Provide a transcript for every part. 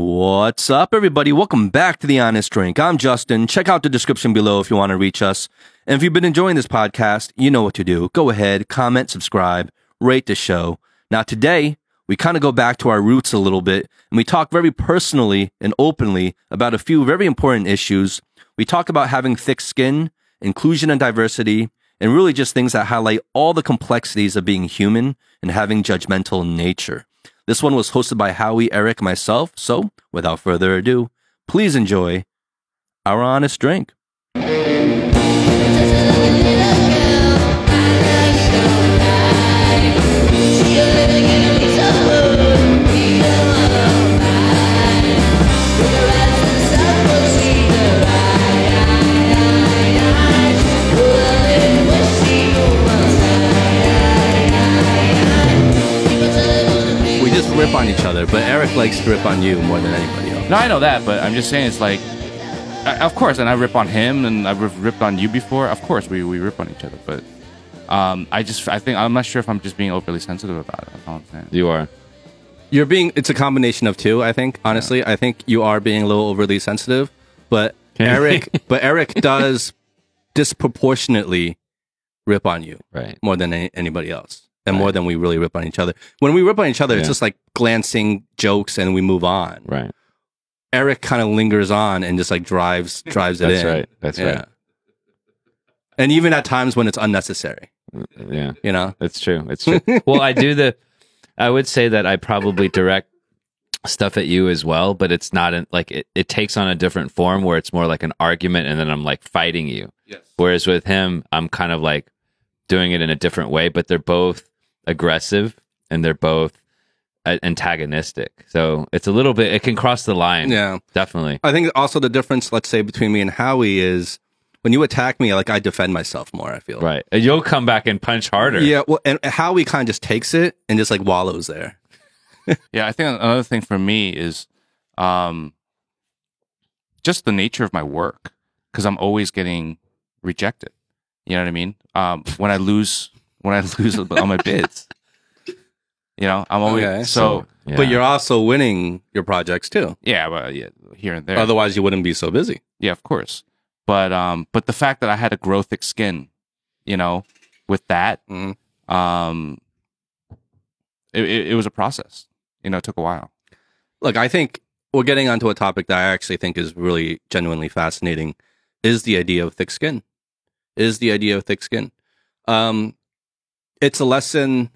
What's up, everybody? Welcome back to The Honest Drink. I'm Justin. Check out the description below if you want to reach us. And if you've been enjoying this podcast, you know what to do. Go ahead, comment, subscribe, rate the show. Now, today, we kind of go back to our roots a little bit and we talk very personally and openly about a few very important issues. We talk about having thick skin, inclusion and diversity, and really just things that highlight all the complexities of being human and having judgmental nature. This one was hosted by Howie, Eric, myself. So, without further ado, please enjoy our honest drink. Rip on each other, but Eric likes to rip on you more than anybody else. No, I know that, but I'm just saying it's like, I, of course, and I rip on him, and I've ripped on you before. Of course, we, we rip on each other, but um, I just I think I'm not sure if I'm just being overly sensitive about it. That's all I'm saying. You are. You're being, it's a combination of two, I think. Honestly, I think you are being a little overly sensitive, but Eric, but Eric does disproportionately rip on you Right. more than any, anybody else. And more than we really rip on each other. When we rip on each other, it's just like glancing jokes and we move on. Right. Eric kind of lingers on and just like drives drives it in. That's in. right. That's right. And even at times when it's unnecessary, mm, Yeah. you know. It's true. It's true. well, I do the. I would say that I probably direct stuff at you as well, but it's not in, like it, it takes on a different form where it's more like an argument, and then I'm like fighting you. Yes. Whereas with him, I'm kind of like doing it in a different way, but they're both aggressive and they're both uh, antagonistic. So it's a little bit. It can cross the line. Yeah. Definitely. I think also the difference, let's say, between me and Howie is when you attack me, like I defend myself more, I feel. Right. And you'll come back and punch harder. Yeah. Well, and Howie kind of just takes it and just like wallows there. Yeah, I think another thing for me is um, just the nature of my work because I'm always getting rejected. You know what I mean? Um, when I lose, when I lose on my bids, you know, I'm always Okay. so, Yeah. But you're also winning your projects too. yeah, well, yeah, here and there. Otherwise, you wouldn't be so busy. Yeah, of course. But um, but the fact that I had to grow thick skin, you know, with that, Mhm. um, it, it, it was a process. You know, it took a while. Look, I think we're getting onto a topic that I actually think is really genuinely fascinating. Is the idea of thick skin? Is the idea of thick skin? Um, it's a lesson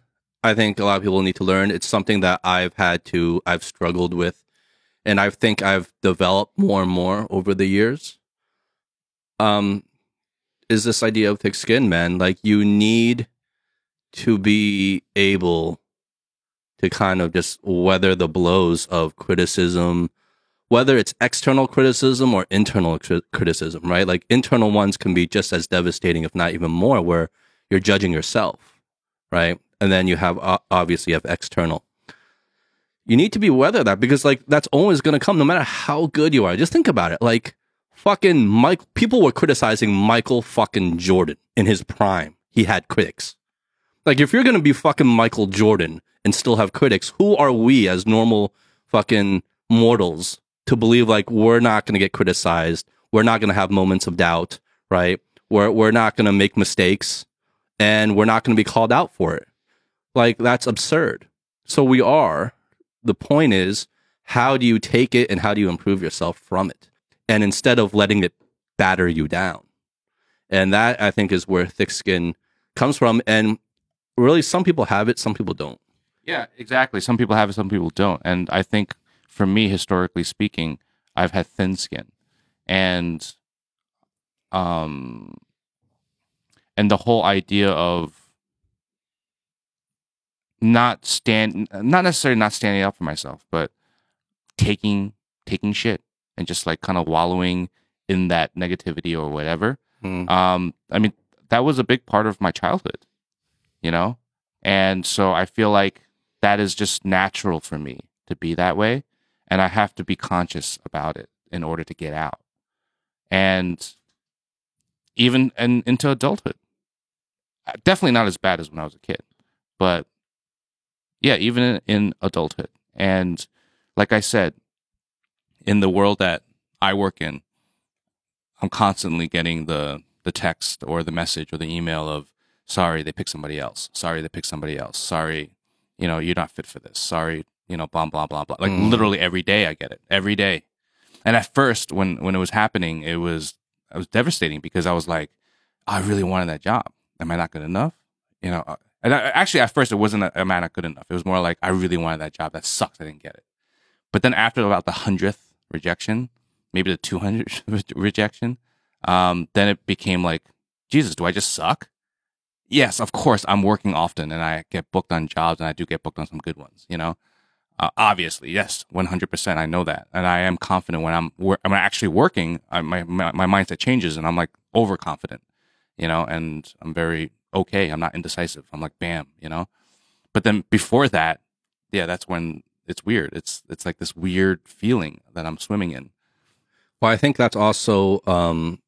I think a lot of people need to learn. It's something that I've had to, I've struggled with, and I think I've developed more and more over the years. Um, is this idea of thick skin, man? Like you need to be able to kind of just weather the blows of criticism, whether it's external criticism or internal cri- criticism, right? Like internal ones can be just as devastating, if not even more, where you're judging yourself, right? And then you have o- obviously you have external. You need to be weather that because like that's always going to come no matter how good you are. Just think about it. Like fucking Mike, people were criticizing Michael fucking Jordan in his prime. He had critics. Like if you're going to be fucking Michael Jordan and still have critics, who are we as normal fucking mortals to believe like we're not going to get criticized? We're not going to have moments of doubt, right? We're we're not going to make mistakes and we're not going to be called out for it. Like that's absurd. So we are. The point is, how do you take it and how do you improve yourself from it? And instead of letting it batter you down. And that I think is where thick skin comes from. And really some people have it, some people don't. Yeah, exactly. Some people have it, some people don't. And I think for me, historically speaking, I've had thin skin. And um and the whole idea of not stand not necessarily not standing up for myself, but taking taking shit and just like kind of wallowing in that negativity or whatever. Mm. Um I mean, that was a big part of my childhood, you know? And so I feel like that is just natural for me to be that way. And I have to be conscious about it in order to get out. And even and into adulthood. Definitely not as bad as when I was a kid. But yeah, even in, in adulthood. And like I said, in the world that I work in, I'm constantly getting the the text or the message or the email of sorry they picked somebody else. Sorry they picked somebody else. Sorry, you know, you're not fit for this. Sorry, you know, blah blah blah blah. Like Mm. literally every day I get it. Every day. And at first when when it was happening, it was it was devastating because I was like, I really wanted that job. Am I not good enough? You know, uh, and I, actually at first it wasn't a, am I not good enough? It was more like I really wanted that job. That sucks. I didn't get it. But then after about the hundredth rejection, maybe the two hundredth rejection, um, then it became like, Jesus, do I just suck? Yes, of course. I'm working often, and I get booked on jobs, and I do get booked on some good ones. You know, uh, obviously, yes, 100. percent I know that, and I am confident when I'm wor- I'm actually working. I, my, my my mindset changes, and I'm like overconfident. You know, and I'm very okay. I'm not indecisive. I'm like, bam. You know, but then before that, yeah, that's when it's weird. It's it's like this weird feeling that I'm swimming in. Well, I think that's also, um,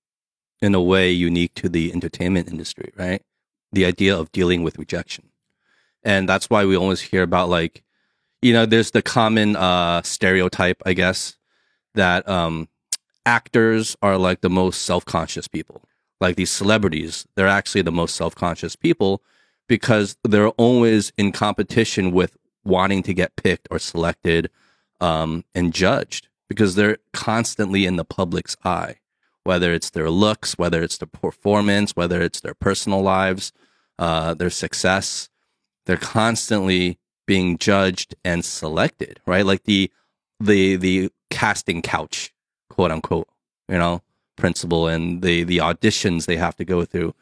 in a way, unique to the entertainment industry, right? The idea of dealing with rejection, and that's why we always hear about like, you know, there's the common uh, stereotype, I guess, that um, actors are like the most self-conscious people. Like these celebrities, they're actually the most self-conscious people because they're always in competition with wanting to get picked or selected um, and judged because they're constantly in the public's eye, whether it's their looks, whether it's their performance, whether it's their personal lives, uh, their success. They're constantly being judged and selected, right? Like the the the casting couch, quote unquote, you know, principle and the the auditions they have to go through.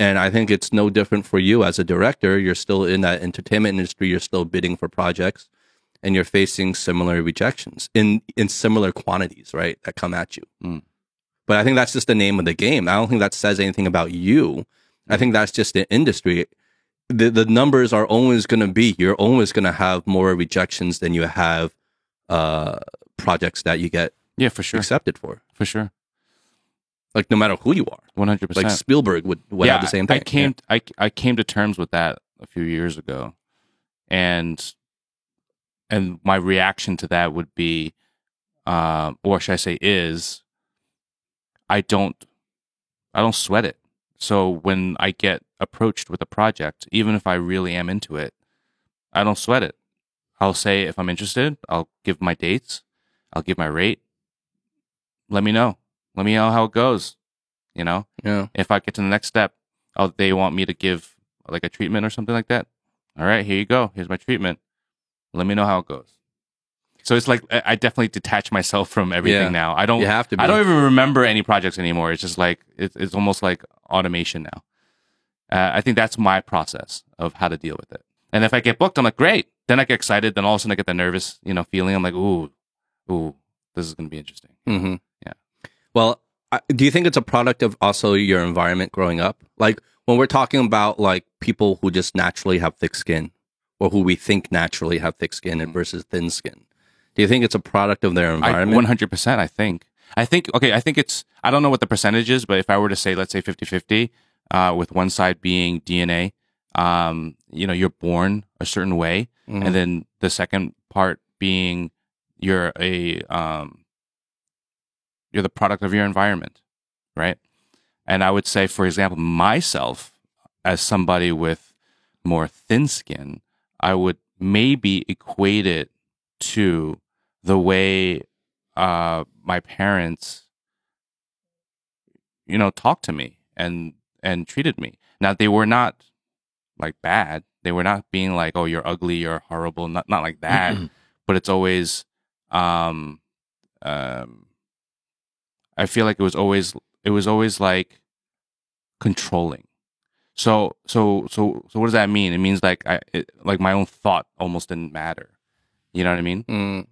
And I think it's no different for you as a director. You're still in that entertainment industry. You're still bidding for projects and you're facing similar rejections in in similar quantities, right? That come at you. Mm. But I think that's just the name of the game. I don't think that says anything about you. I think that's just the industry. The the numbers are always going to be. You're always going to have more rejections than you have uh, projects that you get Yeah, for sure, accepted for. for sure, Like no matter who you are. 100% Like. Spielberg would, would have the same thing. I came I I came to terms with that a few years ago, and and my reaction to that would be, uh, or should I say, is I don't I don't sweat it. So when I get approached with a project, even if I really am into it, I don't sweat it. I'll say if I'm interested, I'll give my dates, I'll give my rate. Let me know. Let me know how it goes. You know, Yeah. if I get to the next step, oh, they want me to give like a treatment or something like that. All right, here you go. Here's my treatment. Let me know how it goes. So it's like I definitely detach myself from everything Yeah. now. I don't. You have to be. I don't even remember any projects anymore. It's just like it's, it's almost like automation now. Uh, I think that's my process of how to deal with it. And if I get booked, I'm like, great. Then I get excited. Then all of a sudden I get the nervous, you know, feeling. I'm like, ooh, ooh, this is going to be interesting. hmm Yeah. Well, do you think it's a product of also your environment growing up? Like when we're talking about like people who just naturally have thick skin, or who we think naturally have thick skin and versus thin skin. Do you think it's a product of their environment? 100%, I think. I think, okay, I think it's, I don't know what the percentage is, but if I were to say, let's say 50 50, uh, with one side being DNA, um, you know, you're born a certain way. Mhm. And then the second part being you're a, um, you're the product of your environment, right? And I would say, for example, myself as somebody with more thin skin, I would maybe equate it to the way uh, my parents, you know, talked to me and and treated me. Now they were not like bad. They were not being like, "Oh, you're ugly, you're horrible." Not not like that. but it's always, um, um, I feel like it was always it was always like controlling. So so so so what does that mean? It means like I it, like my own thought almost didn't matter. You know what I mean? Mm.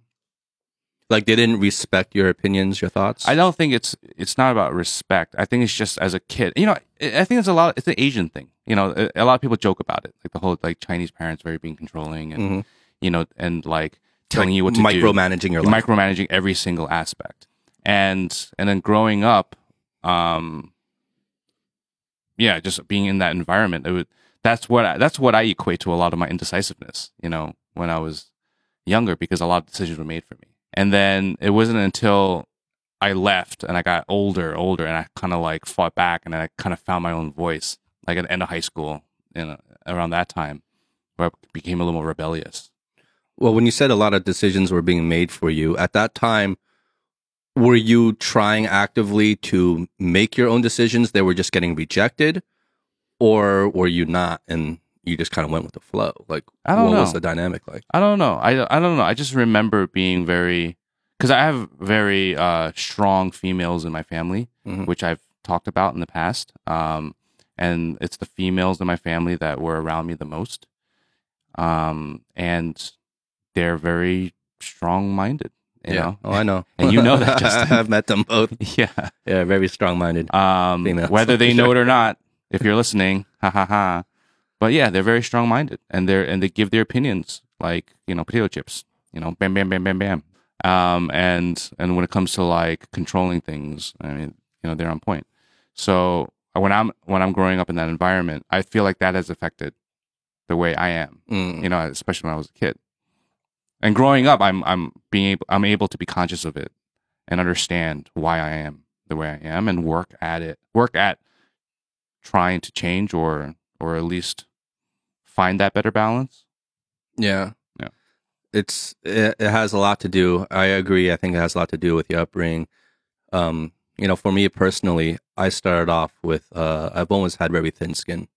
Like they didn't respect your opinions, your thoughts. I don't think it's it's not about respect. I think it's just as a kid. You know, I I think it's a lot. It's an Asian thing. You know, a, a lot of people joke about it, like the whole like Chinese parents very being controlling and Mhm. you know and like telling Like you what to do, micromanaging your life. micromanaging every single aspect. And and then growing up, um, yeah, just being in that environment, it would, that's what I, that's what I equate to a lot of my indecisiveness. You know, when I was younger, because a lot of decisions were made for me, And then it wasn't until I left and I got older, older, and I kind of like fought back, and I kind of found my own voice, like at the end of high school, you know, around that time, where I became a little more rebellious. Well, when you said a lot of decisions were being made for you at that time, were you trying actively to make your own decisions? They were just getting rejected, or were you not? And you just kind of went with the flow? Like, I don't what was know. the dynamic like? I don't know. I, I don't know. I just remember being very, because I have very uh, strong females in my family, Mhm. which I've talked about in the past. Um, and it's the females in my family that were around me the most. Um, and they're very strong minded, you know? Oh, I know. And you know that, Justin. I've met them both. Yeah. Yeah, very strong minded. Um, Females. whether they know it or not, if you're listening, ha ha ha. But yeah, they're very strong minded and they're, and they give their opinions like, you know, potato chips, you know, bam, bam, bam, bam, bam. Um, and, and when it comes to like controlling things, I mean, you know, they're on point. So when I'm, when I'm growing up in that environment, I feel like that has affected the way I am, Mm. you know, especially when I was a kid. And growing up, I'm, I'm being able, I'm able to be conscious of it and understand why I am the way I am and work at it, work at trying to change or, or at least find that better balance. Yeah. Yeah. It's it, it has a lot to do. I agree. I think it has a lot to do with your upbringing. Um, you know, for me personally, I started off with uh I've always had very thin skin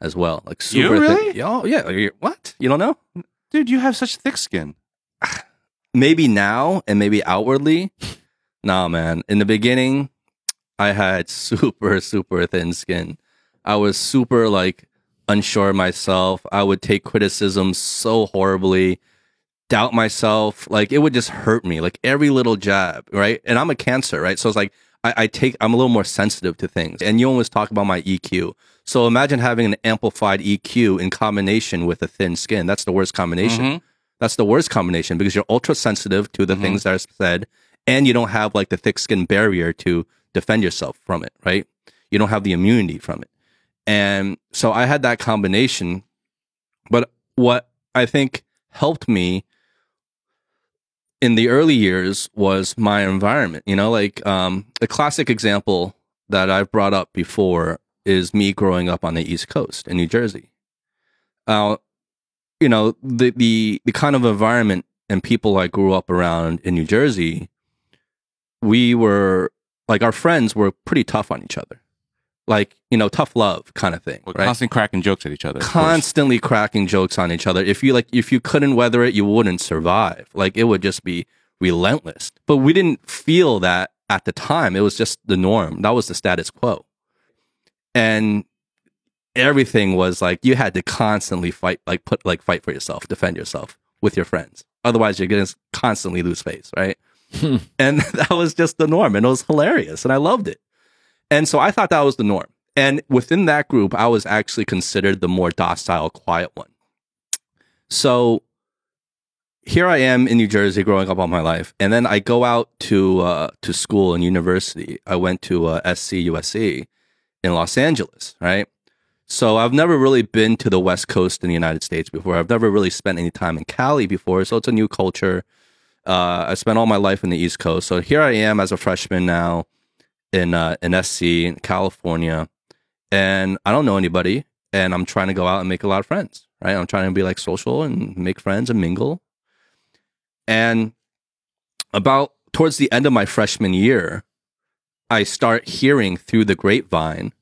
as well. Like You super really? thin. Oh, yeah. What? You don't know? Dude, you have such thick skin. Maybe now and maybe outwardly. nah, man. In the beginning, I had super super thin skin. I was super like unsure of myself. I would take criticism so horribly, doubt myself. Like it would just hurt me, like every little jab, right? And I'm a cancer, right? So it's like I, I take, I'm a little more sensitive to things. And you always talk about my EQ. So imagine having an amplified EQ in combination with a thin skin. That's the worst combination. Mhm. That's the worst combination because you're ultra sensitive to the Mhm. things that are said and you don't have like the thick skin barrier to defend yourself from it, right? You don't have the immunity from it. And so I had that combination. But what I think helped me in the early years was my environment. You know, like um, a classic example that I've brought up before is me growing up on the East Coast in New Jersey. Uh, you know, the, the, the kind of environment and people I grew up around in New Jersey, we were like our friends were pretty tough on each other. Like, you know, tough love kind of thing. We're right? constantly cracking jokes at each other. constantly cracking jokes on each other. If you like, if you couldn't weather it, you wouldn't survive. Like it would just be relentless. But we didn't feel that at the time. It was just the norm. That was the status quo. And everything was like you had to constantly fight, like put, like fight for yourself, defend yourself with your friends. Otherwise, you're going to constantly lose face, right? and that was just the norm, and it was hilarious, and I loved it. And so I thought that was the norm. And within that group, I was actually considered the more docile, quiet one. So here I am in New Jersey, growing up all my life, and then I go out to uh, to school and university. I went to uh, SC USC in Los Angeles, right? So I've never really been to the West Coast in the United States before. I've never really spent any time in Cali before, so it's a new culture. Uh, I spent all my life in the East Coast, so here I am as a freshman now in uh, in SC in California, and I don't know anybody, and I'm trying to go out and make a lot of friends. Right, I'm trying to be like social and make friends and mingle. And about towards the end of my freshman year, I start hearing through the grapevine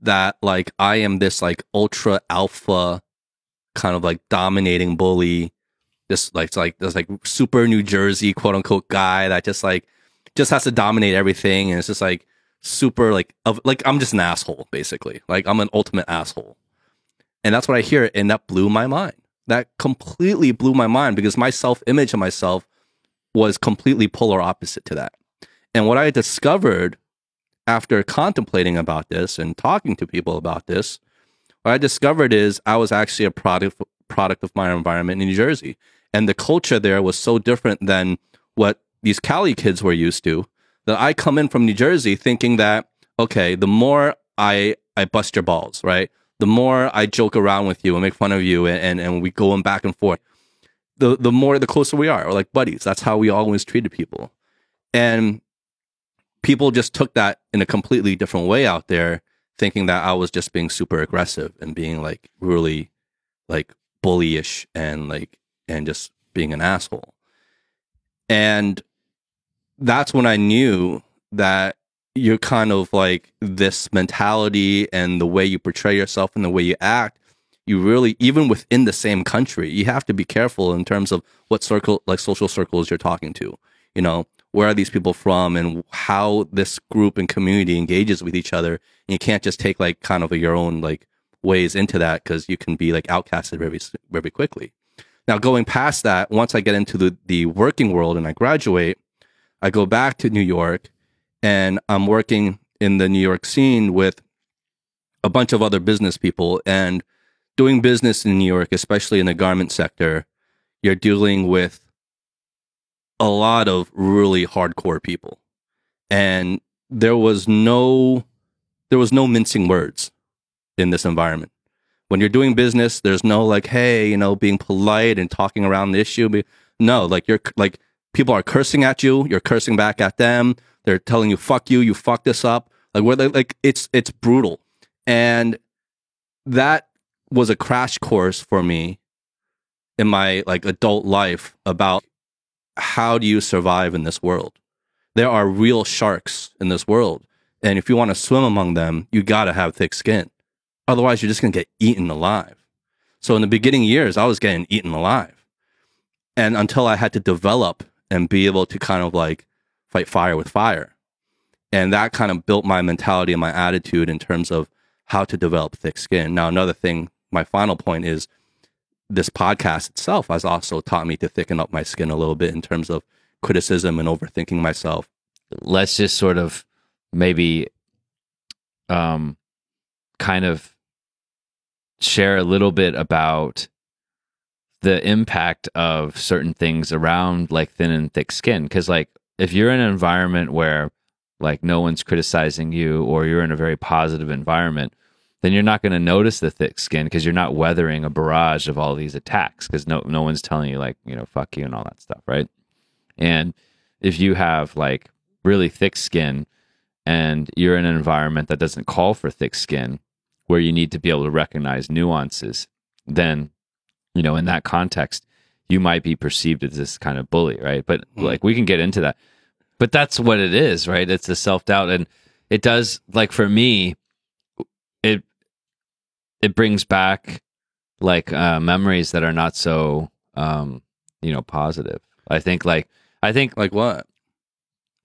that like I am this like ultra alpha kind of like dominating bully. This like like this like super New Jersey quote unquote guy that just like just has to dominate everything and it's just like super like of like I'm just an asshole basically. Like I'm an ultimate asshole. And that's what I hear and that blew my mind. That completely blew my mind because my self-image of myself was completely polar opposite to that. And what I discovered after contemplating about this and talking to people about this, what I discovered is I was actually a product product of my environment in New Jersey, and the culture there was so different than what these Cali kids were used to. That I come in from New Jersey thinking that okay, the more I I bust your balls, right? The more I joke around with you and make fun of you, and and, and we going back and forth. the the more the closer we are, or like buddies. That's how we always treated people, and people just took that in a completely different way out there, thinking that I was just being super aggressive and being like really like bullyish and like and just being an asshole. And that's when I knew that you're kind of like this mentality and the way you portray yourself and the way you act you really even within the same country you have to be careful in terms of what circle like social circles you're talking to. You know where are these people from and how this group and community engages with each other. And you can't just take like kind of your own like ways into that because you can be like outcasted very very quickly. Now going past that once i get into the, the working world and i graduate i go back to new york and i'm working in the new york scene with a bunch of other business people and doing business in New York, especially in the garment sector, you're dealing with a lot of really hardcore people. And there was no there was no mincing words in this environment. When you're doing business, there's no like, hey, you know, being polite and talking around the issue. No, like you're like people are cursing at you, you're cursing back at them. They're telling you, fuck you, you fucked this up. Like where they like it's it's brutal. And that was a crash course for me in my like adult life about how do you survive in this world. There are real sharks in this world. And if you want to swim among them, you got to have thick skin. Otherwise, you're just going to get eaten alive. So in the beginning years, I was getting eaten alive. And until I had to develop and be able to kind of like fight fire with fire. And that kind of built my mentality and my attitude in terms of how to develop thick skin. Now, another thing my final point is this podcast itself has also taught me to thicken up my skin a little bit in terms of criticism and overthinking myself. Let's just sort of maybe um kind of share a little bit about the impact of certain things around like thin and thick skin cuz like if you're in an environment where like no one's criticizing you or you're in a very positive environment then you're not going to notice the thick skin because you're not weathering a barrage of all these attacks because no no one's telling you like you know fuck you and all that stuff, right? And if you have like really thick skin and you're in an environment that doesn't call for thick skin, where you need to be able to recognize nuances, then you know in that context you might be perceived as this kind of bully, right? But mm. like we can get into that. But that's what it is, right? It's the self doubt and it does like for me it it brings back like uh, memories that are not so um, you know positive. I think like I think like what?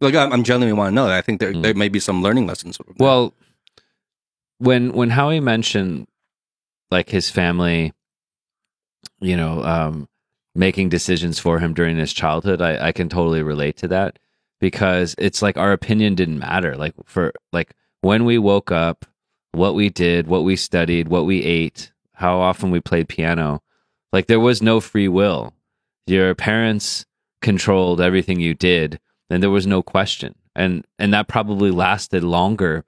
Like I'm, I'm genuinely want to know. I think there mm. there may be some learning lessons. Well, when when Howie mentioned like his family, you know, um, making decisions for him during his childhood, I, I can totally relate to that because it's like our opinion didn't matter. Like for like when we woke up what we did, what we studied, what we ate, how often we played piano. Like there was no free will. Your parents controlled everything you did, and there was no question. And and that probably lasted longer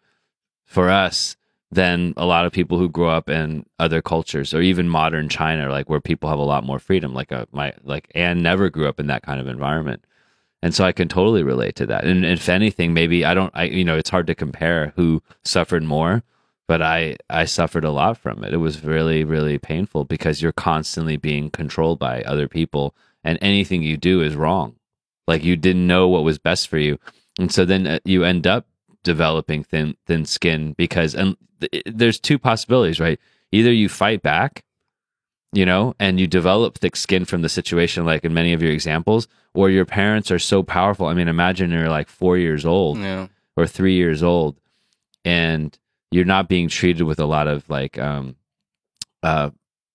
for us than a lot of people who grew up in other cultures or even modern China, like where people have a lot more freedom. Like a, uh, my like Anne never grew up in that kind of environment, and so I can totally relate to that. And if anything, maybe I don't. I you know it's hard to compare who suffered more but I I suffered a lot from it. It was really really painful because you're constantly being controlled by other people and anything you do is wrong. Like you didn't know what was best for you. And so then uh, you end up developing thin thin skin because and there's two possibilities, right? Either you fight back, you know, and you develop thick skin from the situation like in many of your examples or your parents are so powerful. I mean, imagine you're like 4 years old yeah. or 3 years old and you're not being treated with a lot of like um uh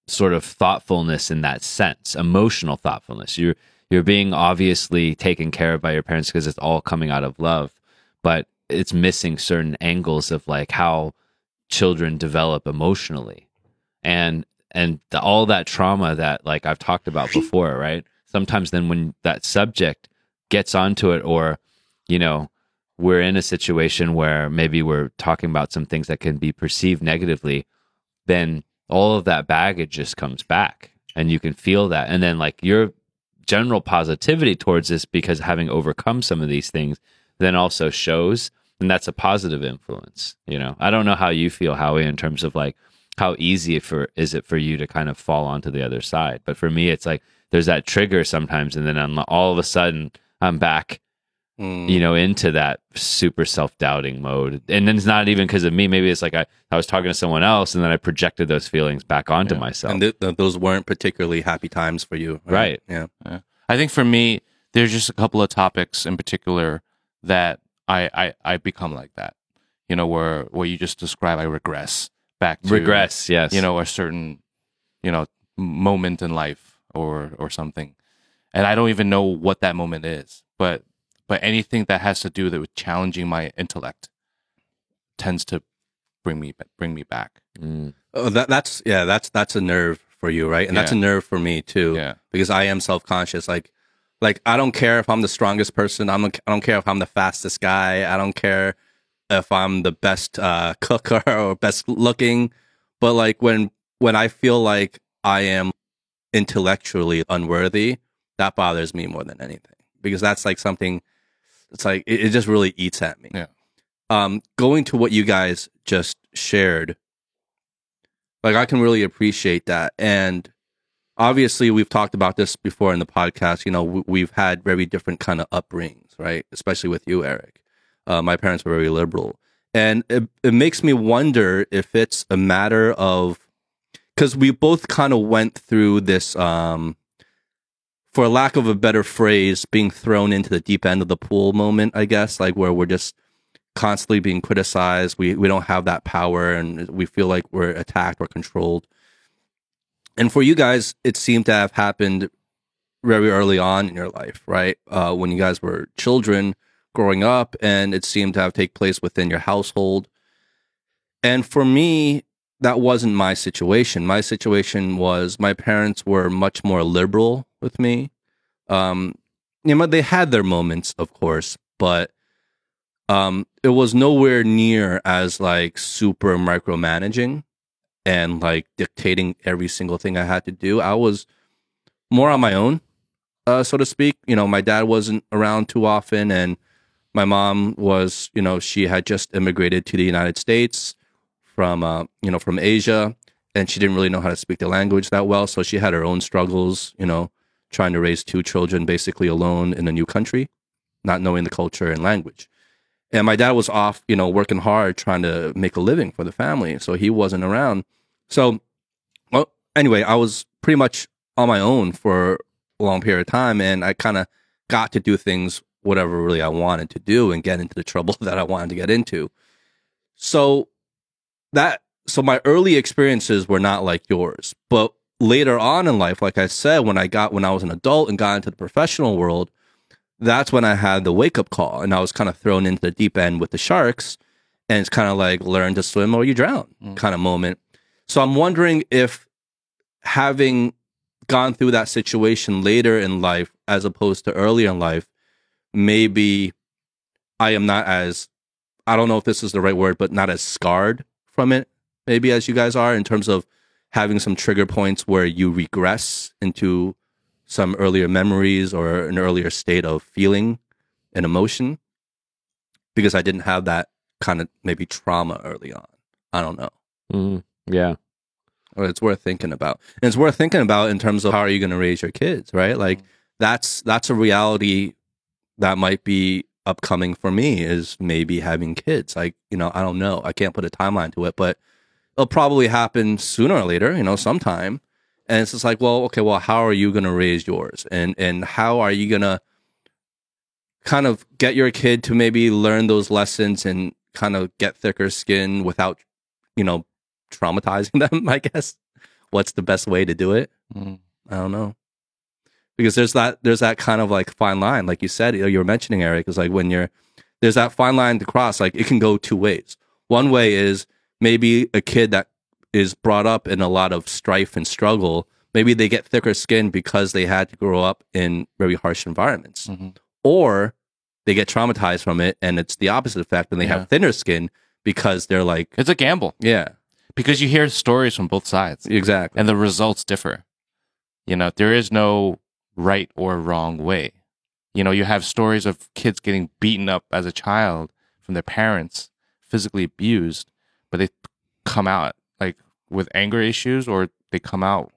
sort of thoughtfulness in that sense emotional thoughtfulness you're you're being obviously taken care of by your parents because it's all coming out of love but it's missing certain angles of like how children develop emotionally and and the, all that trauma that like I've talked about before right sometimes then when that subject gets onto it or you know we're in a situation where maybe we're talking about some things that can be perceived negatively, then all of that baggage just comes back and you can feel that. And then like you're general positivity towards this because having overcome some of these things then also shows and that's a positive influence you know i don't know how you feel howie in terms of like how easy for is it for you to kind of fall onto the other side but for me it's like there's that trigger sometimes and then I'm, all of a sudden i'm back Mm. you know into that super self-doubting mode and then it's not even because of me maybe it's like I, I was talking to someone else and then i projected those feelings back onto Yeah. myself and th- th- those weren't particularly happy times for you, Right. Yeah. I think for me, there's just a couple of topics in particular that I I, I become like that. You know, where where you just describe I regress back to regress yes you know a certain you know moment in life or or something, and I don't even know what that moment is. But but anything that has to do with challenging my intellect tends to bring me bring me back. Mm. Oh, that that's yeah, that's that's a nerve for you, right? And that's a nerve for me too, Yeah. because I am self conscious. Like, like I don't care if I'm the strongest person. I'm. I don't care if I'm the fastest guy. I don't care if I'm the best uh, cooker or best looking. But like when when I feel like I am intellectually unworthy, that bothers me more than anything because that's like something. It's like it, it just really eats at me. Yeah. Um, going to what you guys just shared, like I can really appreciate that, and obviously we've talked about this before in the podcast. You know, we, we've had very different kind of upbringings, right? Especially with you, Eric. Uh, my parents were very liberal, and it, it makes me wonder if it's a matter of because we both kind of went through this um for lack of a better phrase being thrown into the deep end of the pool moment i guess like where we're just constantly being criticized we we don't have that power and we feel like we're attacked or controlled and for you guys it seemed to have happened very early on in your life right uh, when you guys were children growing up and it seemed to have take place within your household and for me that wasn't my situation. My situation was my parents were much more liberal with me. Um, you know, they had their moments, of course, but um, it was nowhere near as like super micromanaging and like dictating every single thing I had to do. I was more on my own, uh, so to speak. You know, my dad wasn't around too often, and my mom was, you know, she had just immigrated to the United States from uh, you know from Asia, and she didn't really know how to speak the language that well. So she had her own struggles, you know, trying to raise two children basically alone in a new country, not knowing the culture and language. And my dad was off, you know, working hard trying to make a living for the family, so he wasn't around. So, well, anyway, I was pretty much on my own for a long period of time, and I kind of got to do things whatever really I wanted to do and get into the trouble that I wanted to get into. So that so my early experiences were not like yours but later on in life like i said when i got when i was an adult and got into the professional world that's when i had the wake up call and i was kind of thrown into the deep end with the sharks and it's kind of like learn to swim or you drown Mm. kind of moment so i'm wondering if having gone through that situation later in life as opposed to earlier in life maybe i am not as i don't know if this is the right word but not as scarred from it, maybe as you guys are in terms of having some trigger points where you regress into some earlier memories or an earlier state of feeling and emotion because I didn't have that kind of maybe trauma early on. I don't know. Mm. yeah Or it's worth thinking about. And it's worth thinking about in terms of how are you going to raise your kids, right? Like that's that's a reality that might be upcoming for me is maybe having kids. Like, you know, I don't know. I can't put a timeline to it, but it'll probably happen sooner or later, you know, sometime. And it's just like, well, okay, well, how are you going to raise yours? And and how are you going to kind of get your kid to maybe learn those lessons and kind of get thicker skin without, you know, traumatizing them, I guess. What's the best way to do it? Mm. I don't know. Because there's that there's that kind of like fine line, like you said, you were mentioning Eric, is like when you're there's that fine line to cross, like it can go two ways. One way is maybe a kid that is brought up in a lot of strife and struggle, maybe they get thicker skin because they had to grow up in very harsh environments. Mhm. Or they get traumatized from it and it's the opposite effect and they Yeah. have thinner skin because they're like It's a gamble yeah, because you hear stories from both sides exactly. and the results differ. You know, there is no right or wrong way. You know, you have stories of kids getting beaten up as a child from their parents, physically abused, but they come out with anger issues or they come out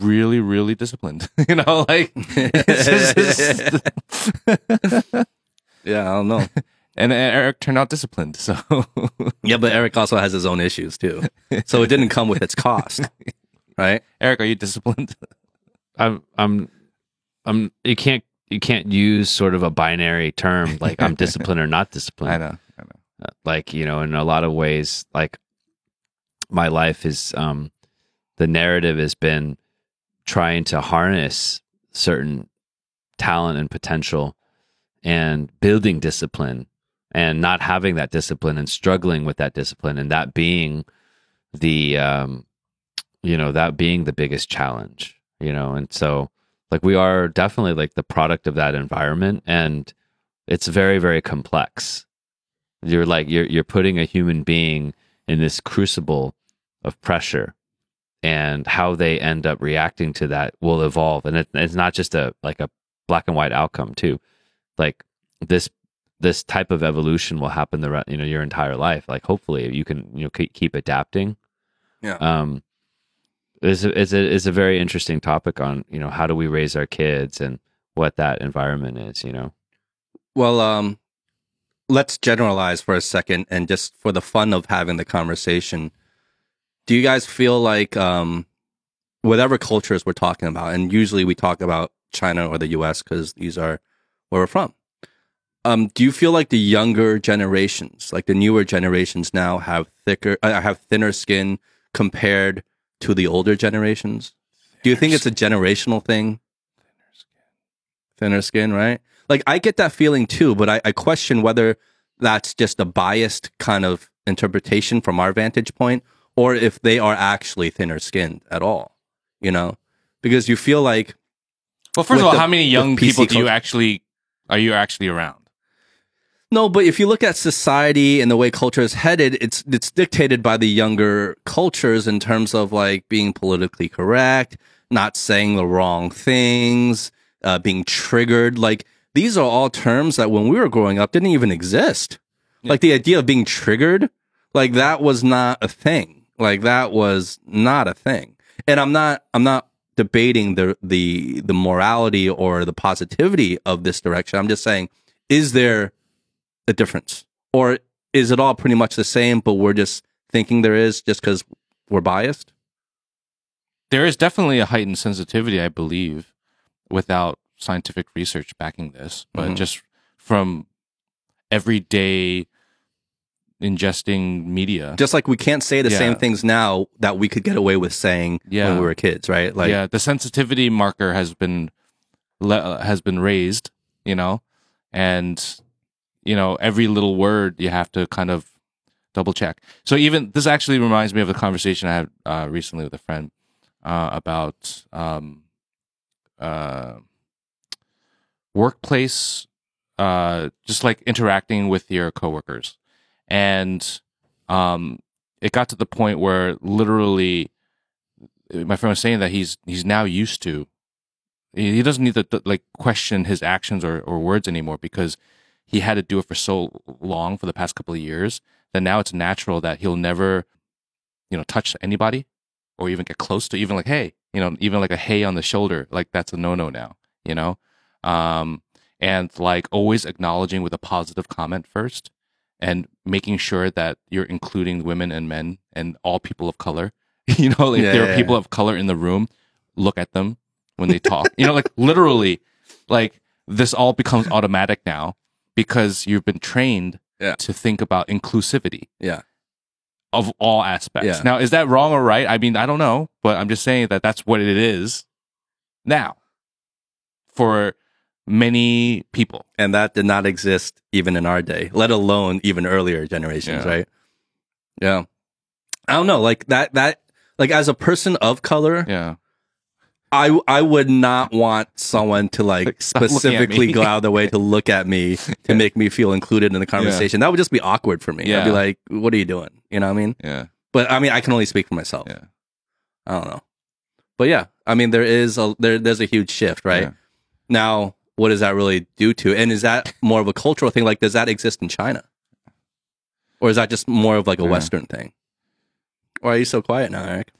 really, really disciplined. you know, like yeah, I don't know. and Eric turned out disciplined. So Yeah, but Eric also has his own issues too. So it didn't come with its cost. Right? Eric, are you disciplined? I'm I'm I'm you can't you can't use sort of a binary term like I'm disciplined or not disciplined. I know. I know. Uh, Like, you know, in a lot of ways, like my life is um the narrative has been trying to harness certain talent and potential and building discipline and not having that discipline and struggling with that discipline and that being the um you know that being the biggest challenge you know? And so like we are definitely like the product of that environment and it's very very complex. You're like you're you're putting a human being in this crucible of pressure and how they end up reacting to that will evolve. And it, it's not just a like a black and white outcome too. Like this this type of evolution will happen the you know your entire life. Like hopefully you can you know ke- keep adapting. Yeah. um is a, is a is a very interesting topic on you know how do we raise our kids and what that environment is you know? Well, um, let's generalize for a second and just for the fun of having the conversation. Do you guys feel like, um, whatever cultures we're talking about, and usually we talk about China or the US because these are where we're from. Um, do you feel like the younger generations, like the newer generations now have thicker, uh, have thinner skin compared to the older generations? Do you think it's a generational thing? Thinner skin, thinner skin, right? Like I get that feeling too, but I, I question whether that's just a biased kind of interpretation from our vantage point, or if they are actually thinner skinned at all. You know, because you feel like Well, first of all, the- how many young people do you actually are you actually around? No, but if you look at society and the way culture is headed, it's it's dictated by the younger cultures in terms of like being politically correct, not saying the wrong things, uh, being triggered. Like these are all terms that when we were growing up didn't even exist. Like the idea of being triggered, like that was not a thing. Like that was not a thing. And I'm not I'm not debating the the the morality or the positivity of this direction. I'm just saying, is there a difference? Or is it all pretty much the same, but we're just thinking there is just because we're biased? There is definitely a heightened sensitivity, I believe, without scientific research backing this, but Mhm. just from everyday ingesting media. Just like we can't say the same things now that we could get away with saying Yeah. when we were kids, right? Like, yeah, the sensitivity marker has been le- has been raised, you know, and you know every little word you have to kind of double check. So even this actually reminds me of a conversation I had uh, recently with a friend uh, about um, uh, workplace, uh, just like interacting with your coworkers, and um, it got to the point where literally my friend was saying that he's he's now used to he doesn't need to like question his actions or, or words anymore because he had to do it for so long for the past couple of years that now it's natural that he'll never you know touch anybody or even get close to even like hey you know even like a hey on the shoulder like that's a no no now you know? Um and like always acknowledging with a positive comment first and making sure that you're including women and men and all people of color you know if Yeah, there yeah, are people of color in the room look at them when they talk you know like literally like this all becomes automatic now because you've been trained Yeah. to think about inclusivity yeah. of all aspects. Yeah. Now, is that wrong or right? I mean, I don't know, but I'm just saying that that's what it is now for many people. And that did not exist even in our day, let alone even earlier generations, Yeah. right? Yeah. I don't know. Like that, that, like as a person of color, Yeah. I I would not want someone to like Like, stop looking at specifically go out of thetheir way to look at me to make me feel included in the conversation. That would just be awkward for me. I'd be like, "What are you doing?" You know what I mean? Yeah. But I mean, I can only speak for myself. Yeah. I don't know. But yeah, I mean, there is a there there's a huge shift, right? Yeah. Now, what does that really do to? And is that more of a cultural thing? Like, does that exist in China, or is that just more of like a Yeah. Western thing? Why are you so quiet now, Eric?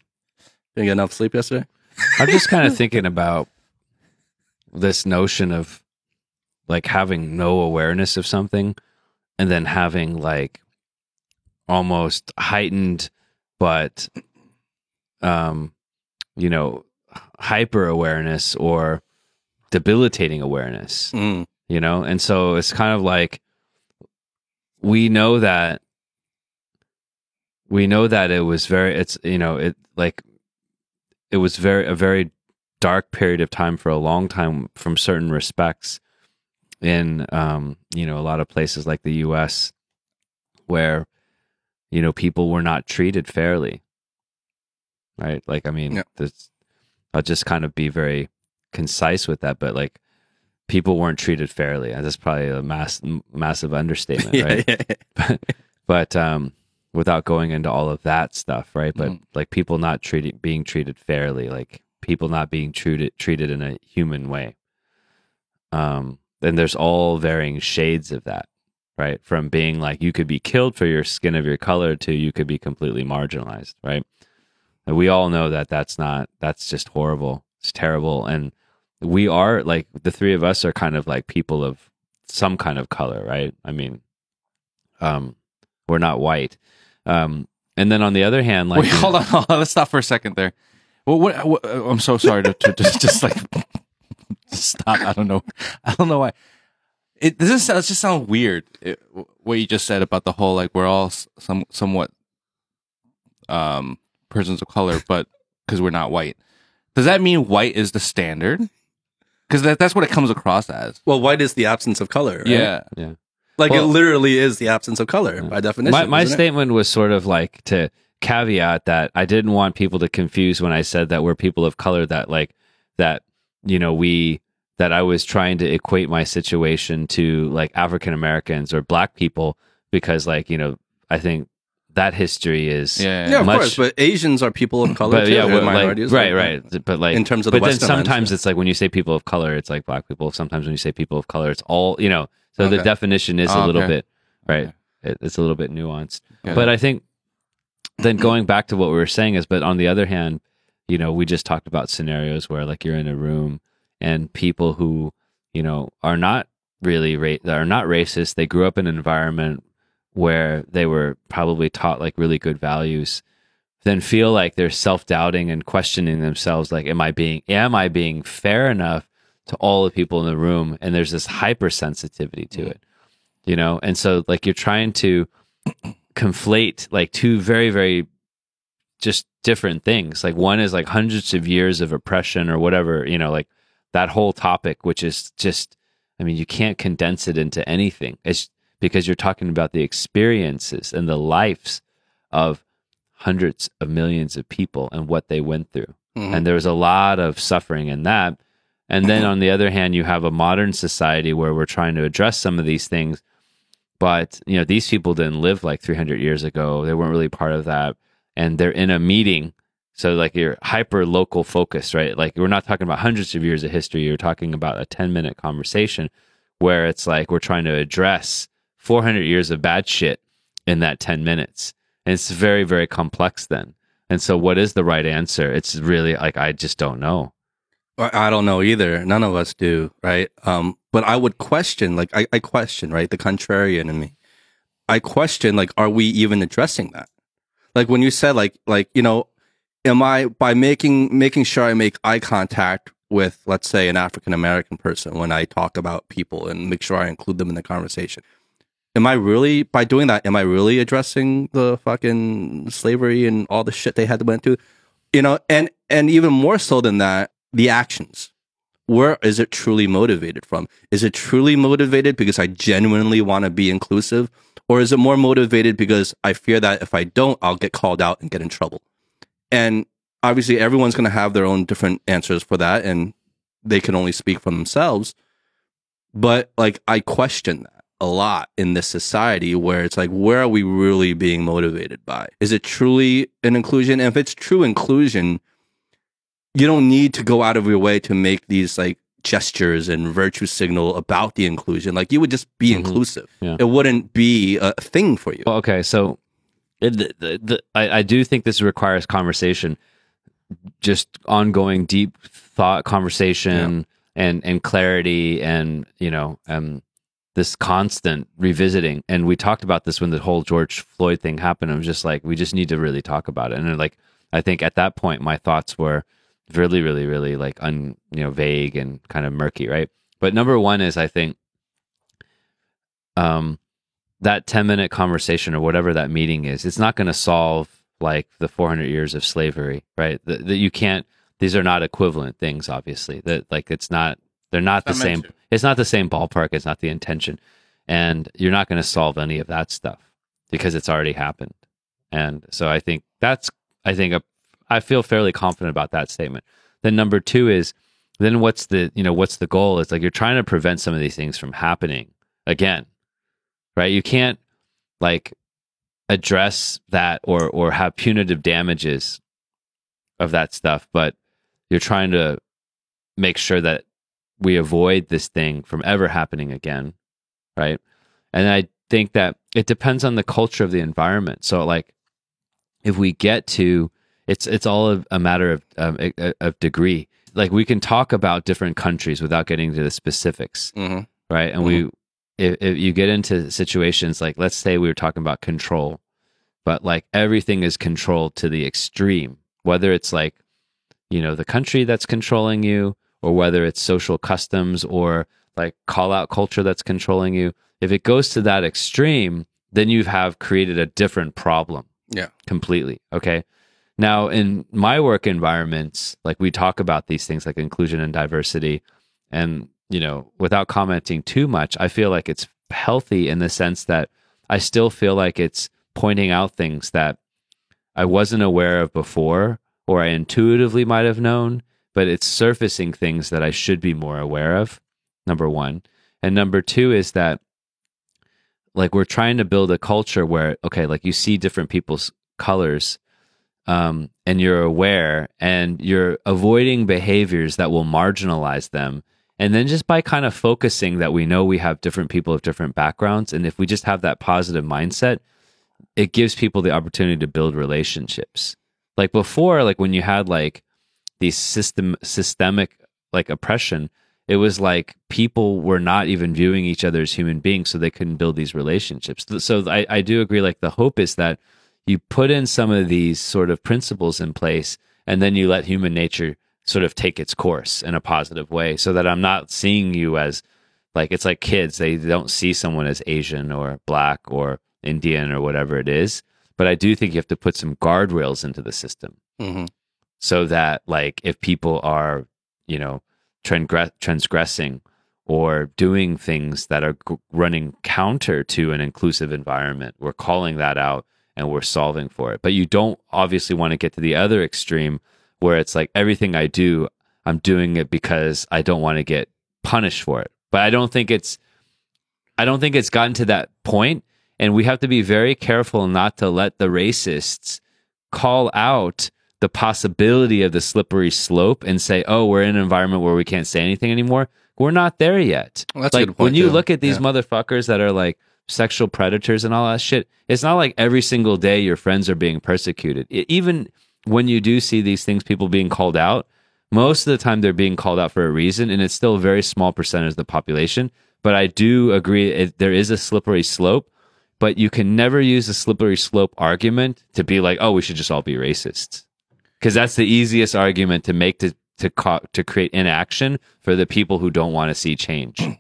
Didn't get enough sleep yesterday. I'm just kind of thinking about this notion of like having no awareness of something and then having like almost heightened but um you know hyper awareness or debilitating awareness Mm. you know and so it's kind of like we know that we know that it was very it's you know it like it was very a very dark period of time for a long time from certain respects in um you know a lot of places like the US where you know people were not treated fairly right like i mean Yeah. this i'll just kind of be very concise with that but like people weren't treated fairly. And that's probably a mass massive understatement Yeah, right? yeah, yeah. but but um without going into all of that stuff right? But Mhm. like people not treating being treated fairly like people not being treated treated in a human way. Um and there's all varying shades of that right? From being like you could be killed for your skin of your color to you could be completely marginalized right? And we all know that that's not that's just horrible. It's terrible. And we are like the three of us are kind of like people of some kind of color right i mean um we're not white um and then on the other hand like Wait, hold on, hold on. Let's stop for a second there. Well, what, what, I'm so sorry to, to just, just like stop. I don't know. I don't know why. It this sound- it just sound weird. It, what you just said about the whole like we're all some somewhat um persons of color, but because we're not white. Does that mean white is the standard? Because that, that's what it comes across as. Well, white is the absence of color. Right? Yeah. yeah like Well- it literally is the absence of color by definition. my, my isn't it? statement was sort of like to caveat that I didn't want people to confuse when I said that we're people of color that like that you know we that I was trying to equate my situation to like African Americans or black people because like you know I think that history is Yeah. Yeah, of much- course. But Asians are people of color but too. yeah, and well, like, right, like- right. But like In terms of the but then Western lens, sometimes yeah. it's like when you say people of color, it's like black people. Sometimes when you say people of color, it's all you know. So the definition is Oh, a little okay. bit right. Okay. It, it's a little bit nuanced. Got but. I think then going back to what we were saying is, but on the other hand, you know, we just talked about scenarios where like you're in a room and people who you know are not really ra- that are not racist. They grew up in an environment where they were probably taught like really good values then feel like they're self-doubting and questioning themselves like am i being am i being fair enough to all the people in the room? And there's this hypersensitivity to mm-hmm. it you know? And so like you're trying to conflate like two very very just different things. Like one is like hundreds of years of oppression or whatever you know like that whole topic which is just i mean you can't condense it into anything. It's because you're talking about the experiences and the lives of hundreds of millions of people and what they went through. Mhm. and there's a lot of suffering in that. And then on the other hand you have a modern society where we're trying to address some of these things. But you know these people didn't live like 300 years ago. They weren't really part of that. And they're in a meeting. So like you're hyper local focus right? Like we're not talking about hundreds of years of history. You're talking about a 10 minute conversation where it's like we're trying to address 400 years of bad shit in that 10 minutes and it's very very complex then and so what is the right answer it's really like i just don't know I don't know either. None of us do, right? Um, but I would question, like, I, I question, right? The contrarian in me. I question, like, are we even addressing that? Like when you said, like, like you know, am I by making making sure I make eye contact with, let's say, an African American person when I talk about people and make sure I include them in the conversation? Am I really by doing that? Am I really addressing the fucking slavery and all the shit they had to went through? You know, and and even more so than that, the actions. Where is it truly motivated from? Is it truly motivated because I genuinely want to be inclusive? Or is it more motivated because I fear that if I don't, I'll get called out and get in trouble? And obviously, everyone's going to have their own different answers for that, and they can only speak for themselves. But like, I question that a lot in this society where it's like, where are we really being motivated by? Is it truly an inclusion? And if it's true inclusion, you don't need to go out of your way to make these like gestures and virtue signal about the inclusion. Like you would just be inclusive. Yeah. It wouldn't be a thing for you. Well, okay, so it, the, the, the, I, I do think this requires conversation, just ongoing deep thought, conversation, and and clarity, and you know, um, this constant revisiting. And we talked about this when the whole George Floyd thing happened. I was just like, we just need to really talk about it. And like, I think at that point, my thoughts were really, really, really like un, you know, vague and kind of murky, right? But number one is I think, um, that 10 minute conversation or whatever that meeting is, it's not going to solve like the 400 years of slavery, right? That you can't, these are not equivalent things, obviously. That like it's not, they're not the Not same, it's not the same ballpark. It's not the intention. And you're not going to solve any of that stuff because it's already happened. And so I think that's, I think, a, I feel fairly confident about that statement. Then number two is, then what's the, you know, what's the goal? It's like you're trying to prevent some of these things from happening again right? You can't like address that or or have punitive damages of that stuff, but you're trying to make sure that we avoid this thing from ever happening again, right? And I think that it depends on the culture of the environment. So like if we get to it's it's all a, matter of um, of degree. Like we can talk about different countries without getting to the specifics Mhm. right? And we, if, if you get into situations like, let's say we were talking about control, but like everything is controlled to the extreme, whether it's like, you know, the country that's controlling you, or whether it's social customs or like call out culture that's controlling you. If it goes to that extreme, then you have created a different problem Yeah. completely. Okay. Now, in my work environments, like we talk about these things like inclusion and diversity, and, you know, without commenting too much, I feel like it's healthy in the sense that I still feel like it's pointing out things that I wasn't aware of before or I intuitively might have known, but it's surfacing things that I should be more aware of. Number one. And number two is that like we're trying to build a culture where okay like you see different people's colors um, and you're aware and you're avoiding behaviors that will marginalize them and then just by kind of focusing that we know we have different people of different backgrounds and if we just have that positive mindset it gives people the opportunity to build relationships like before like when you had like these system systemic like oppression it was like people were not even viewing each other as human beings so they couldn't build these relationships. So I, I do agree like the hope is that you put in some of these sort of principles in place and then you let human nature sort of take its course in a positive way so that i'm not seeing you as like it's like kids they don't see someone as asian or black or indian or whatever it is but i do think you have to put some guardrails into the system. Hmm so that like if people are you know transgress- transgressing or doing things that are running counter to an inclusive environment we're calling that out and we're solving for it. But you don't obviously want to get to the other extreme where it's like everything i do i'm doing it because i don't want to get punished for it. But i don't think it's i don't think it's gotten to that point and we have to be very careful not to let the racists call out the possibility of the slippery slope and say, "Oh, we're in an environment where we can't say anything anymore." We're not there yet. Well, that's like point, when you too. look at these Yeah. motherfuckers that are like sexual predators and all that shit, it's not like every single day your friends are being persecuted. E- even when you do see these things, people being called out, most of the time they're being called out for a reason, and it's still a very small percentage of the population. But I do agree it, there is a slippery slope, but you can never use a slippery slope argument to be like, oh, we should just all be racists, because that's the easiest argument to make to to co- to create inaction for the people who don't want to see change.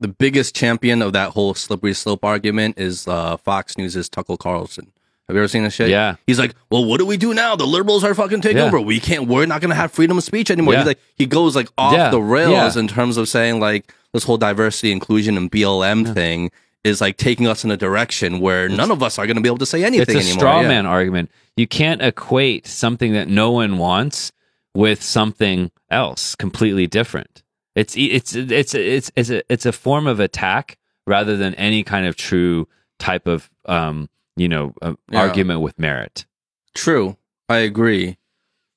The biggest champion of that whole slippery slope argument is uh, Fox News' Tucker Carlson. Have you ever seen this shit? Yeah. He's like, well, what do we do now? The liberals are fucking taking Yeah. over. We can't. We're not gonna have freedom of speech anymore. Yeah. He's like, he goes like off Yeah. the rails in terms of saying like this whole diversity, inclusion, and BLM thing is like taking us in a direction where none of us are gonna be able to say anything it's a anymore. straw Yeah. man argument. You can't equate something that no one wants with something else completely different. It's it's it's it's it's a, it's a form of attack rather than any kind of true type of um you know uh, Yeah. argument with merit. True, I agree,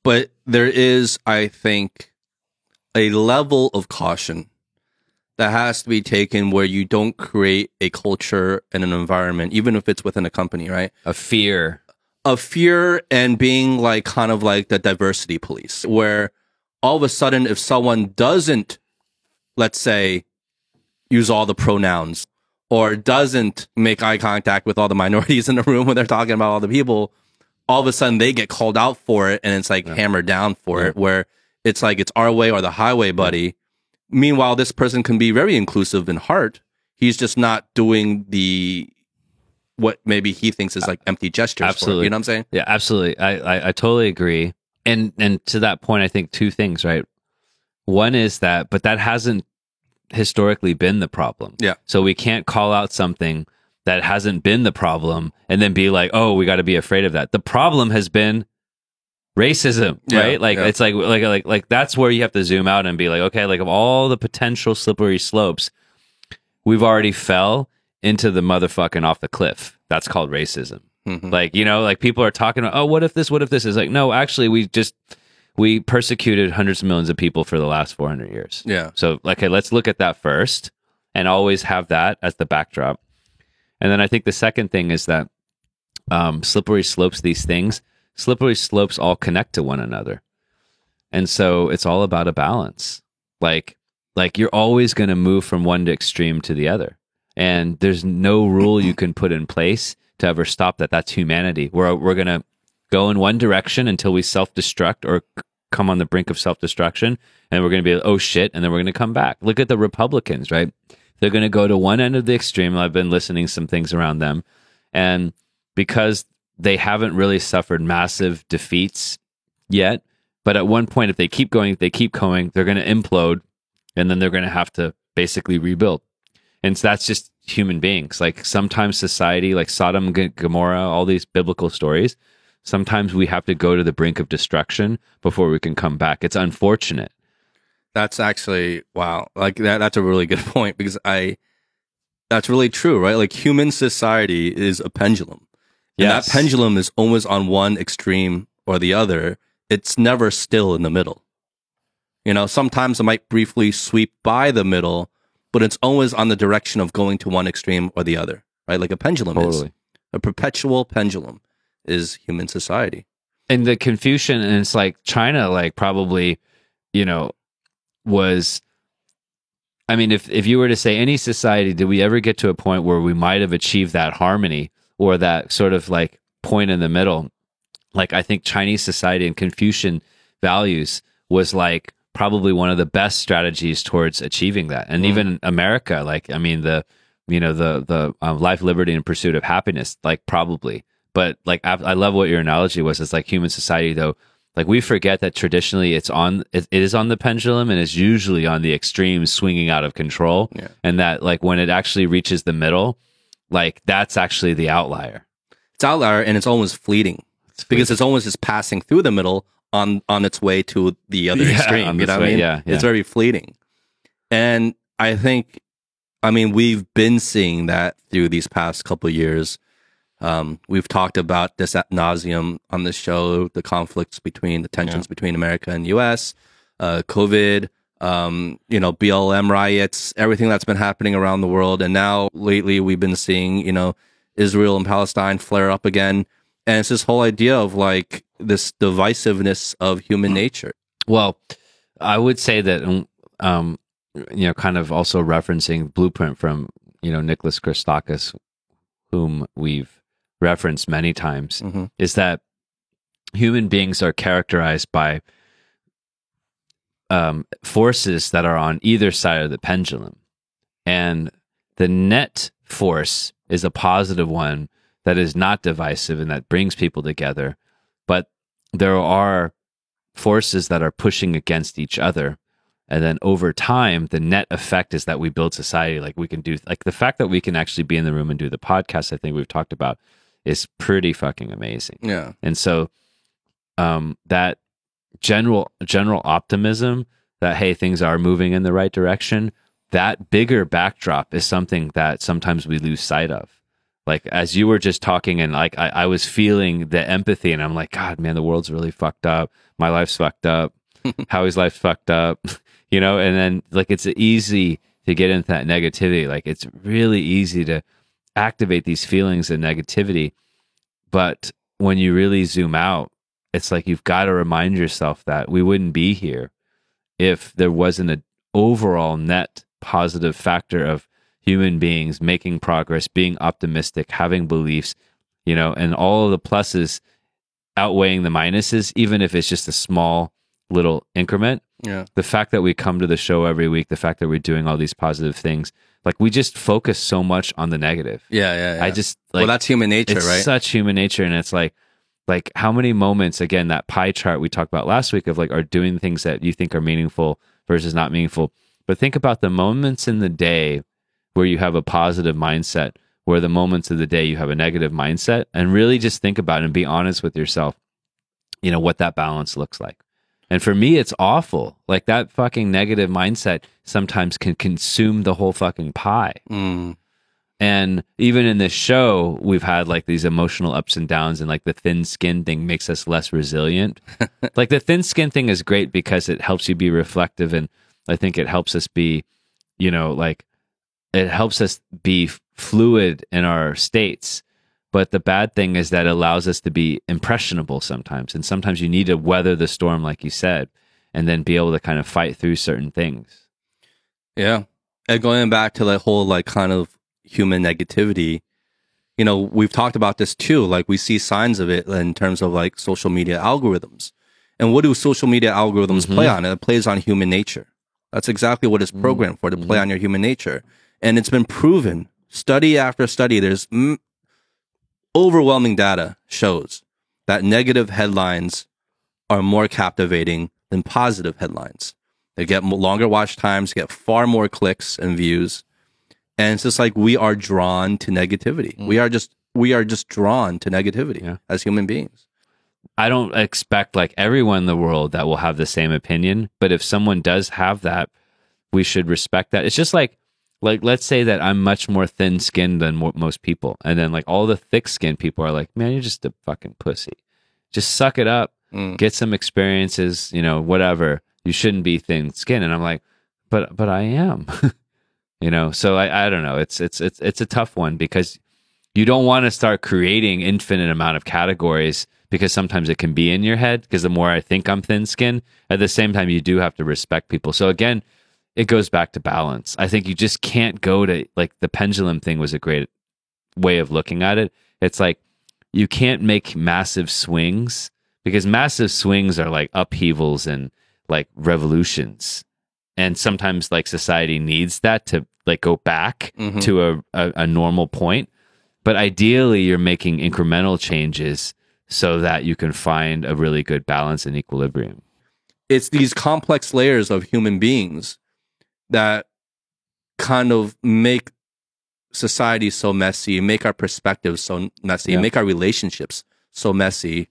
but there is, I think, a level of caution that has to be taken where you don't create a culture and an environment, even if it's within a company, right? A fear. Of fear and being like kind of like the diversity police, where all of a sudden, if someone doesn't, let's say, use all the pronouns or doesn't make eye contact with all the minorities in the room when they're talking about all the people, all of a sudden they get called out for it and it's like hammered down for it, where it's like it's our way or the highway, buddy. Meanwhile, this person can be very inclusive in heart. He's just not doing the what maybe he thinks is like empty gestures. Absolutely. you know what I'm saying? Yeah, absolutely. I, I, I totally agree. And and to that point, I think two things, right? One is that, but that hasn't historically been the problem. Yeah. So we can't call out something that hasn't been the problem and then be like, oh, we got to be afraid of that. The problem has been racism, Yeah, right? Like yeah. it's like like like like that's where you have to zoom out and be like, okay, like of all the potential slippery slopes, we've already fell into the motherfucking off the cliff. That's called racism. Mhm. Like, you know, like people are talking about, oh, what if this, what if this is like, no, actually, we just, we persecuted hundreds of millions of people for the last 400 years. Yeah. So, like, okay, let's look at that first and always have that as the backdrop. And then I think the second thing is that um, slippery slopes, these things, slippery slopes all connect to one another. And so it's all about a balance. Like, like you're always going to move from one extreme to the other. And there's no rule you can put in place to ever stop that. That's humanity. We're, we're going to go in one direction until we self destruct or come on the brink of self destruction. And we're going to be like, oh shit. And then we're going to come back. Look at the Republicans, right? They're going to go to one end of the extreme. I've been listening some things around them. And because they haven't really suffered massive defeats yet, but at one point, if they keep going, they keep going, they're going to implode and then they're going to have to basically rebuild. And so that's just human beings. Like sometimes society, like Sodom, and Gomorrah, all these biblical stories, sometimes we have to go to the brink of destruction before we can come back. It's unfortunate. That's actually wow. Like that that's a really good point because I that's really true, right? Like human society is a pendulum. Yes. that pendulum is always on one extreme or the other. It's never still in the middle. You know, sometimes it might briefly sweep by the middle, but it's always on the direction of going to one extreme or the other, right? Like a pendulum is. A perpetual pendulum is human society. and the Confucian, and it's like China, like probably, you know, was. I mean, if if you were to say any society, did we ever get to a point where we might have achieved that harmony or that sort of like point in the middle? Like I think Chinese society and Confucian values was like probably one of the best strategies towards achieving that. And Mm. even America, like I mean the you know the the um, life, liberty, and pursuit of happiness, like probably. But like I, I love what your analogy was. It's like human society though. Like we forget that traditionally it's on it, is on the pendulum and it's usually on the extremes swinging out of control. Yeah. And that like when it actually reaches the middle, like that's actually the outlier. It's outlier and it's almost fleeting. because it's almost just passing through the middle on on its way to the other Yeah, extreme. You its know what I mean? yeah, yeah. It's very fleeting. And I think, I mean, we've been seeing that through these past couple of years. Um, we've talked about this at nauseum on the show, the conflicts between the tensions between America and U.S., uh, COVID, um, you know, BLM riots, everything that's been happening around the world, and now lately we've been seeing, you know, Israel and Palestine flare up again, and it's this whole idea of like this divisiveness of human nature. Well, I would say that, um, um, you know, kind of also referencing Blueprint from, you know, Nicholas Christakis, whom we've referenced many times, Mhm. is that human beings are characterized by um, forces that are on either side of the pendulum. And the net force is a positive one that is not divisive and that brings people together. But there are forces that are pushing against each other. And then over time, the net effect is that we build society. Like we can do, like the fact that we can actually be in the room and do the podcast, I think we've talked about, is pretty fucking amazing. Yeah. And so um, that general general optimism that hey things are moving in the right direction, that bigger backdrop is something that sometimes we lose sight of. Like as you were just talking and like I, I was feeling the empathy and I'm like, God man, the world's really fucked up. My life's fucked up. Howie's life's fucked up. you know, and then like it's easy to get into that negativity. Like it's really easy to activate these feelings of negativity. But when you really zoom out, it's like you've got to remind yourself that we wouldn't be here if there wasn't an overall net positive factor of human beings making progress, being optimistic, having beliefs, you know, and all of the pluses outweighing the minuses, even if it's just a small little increment. Yeah. The fact that we come to the show every week, the fact that we're doing all these positive things, like we just focus so much on the negative. Yeah. Yeah. yeah. I just like well, that's human nature, it's right? such human nature, and it's like, like how many moments again that pie chart we talked about last week of like are doing things that you think are meaningful versus not meaningful. But think about the moments in the day where you have a positive mindset, where the moments of the day you have a negative mindset, and really just think about it and be honest with yourself. You know what that balance looks like. And for me, it's awful. Like that fucking negative mindset sometimes can consume the whole fucking pie. Mm. And even in this show, we've had like these emotional ups and downs, and like the thin skin thing makes us less resilient. like the thin skin thing is great because it helps you be reflective, and I think it helps us be, you know, like it helps us be fluid in our states. But the bad thing is that it allows us to be impressionable sometimes. And sometimes you need to weather the storm, like you said, and then be able to kind of fight through certain things. Yeah. And going back to the whole like kind of human negativity, you know, we've talked about this too. Like we see signs of it in terms of like social media algorithms. And what do social media algorithms play on? It plays on human nature. That's exactly what it's programmed for to play on your human nature. And it's been proven study after study. There's mm, overwhelming data shows that negative headlines are more captivating than positive headlines. They get longer watch times, get far more clicks and views. And it's just like we are drawn to negativity. We are just we are just drawn to negativity Yeah. as human beings. I don't expect like everyone in the world that will have the same opinion, but if someone does have that, we should respect that. It's just like like let's say that I'm much more thin skinned than most people, and then like all the thick skinned people are like, man, you're just a fucking pussy. Just suck it up, Mm. get some experiences, you know, whatever. You shouldn't be thin skinned, and I'm like, but but I am, you know. So I I don't know. It's it's it's it's a tough one because you don't want to start creating infinite amount of categories because sometimes it can be in your head because the more i think i'm thin skinned at the same time you do have to respect people so again it goes back to balance i think you just can't go to like the pendulum thing was a great way of looking at it it's like you can't make massive swings because massive swings are like upheavals and like revolutions and sometimes like society needs that to like go back Mhm. to a, a, a normal point but ideally you're making incremental changes so that you can find a really good balance and equilibrium It's these complex layers of human beings that kind of make society so messy, make our perspectives so messy, Yeah. make our relationships so messy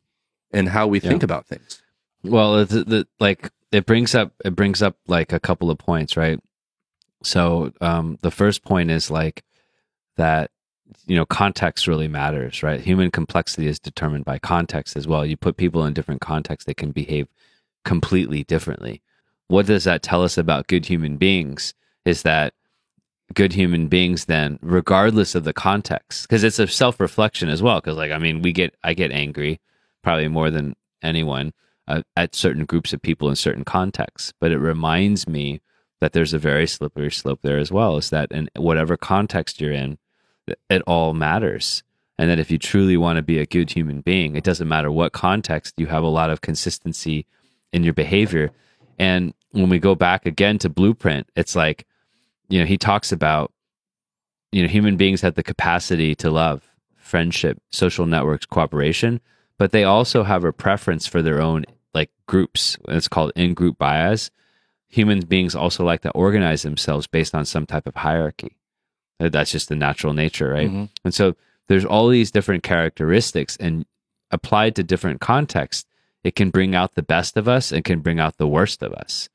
and how we think about things. Well the, like it brings up it brings up like a couple of points right? So um the first point is like that you know context really matters right? Human complexity is determined by context as well. You put people in different contexts they can behave completely differently. What does that tell us about good human beings is that good human beings then regardless of the context because it's a self-reflection as well because like i mean we get i get angry probably more than anyone uh, at certain groups of people in certain contexts but it reminds me that there's a very slippery slope there as well is that in whatever context you're in it all matters. And that if you truly want to be a good human being it doesn't matter what context you have a lot of consistency in your behavior. And when we go back again to blueprint it's like you know he talks about you know human beings have the capacity to love friendship social networks cooperation but they also have a preference for their own groups. It's called in-group bias. Human beings also like to organize themselves based on some type of hierarchy. That's just the natural nature right? Mhm. and so there's all these different characteristics and applied to different contexts it can bring out the best of us and can bring out the worst of us.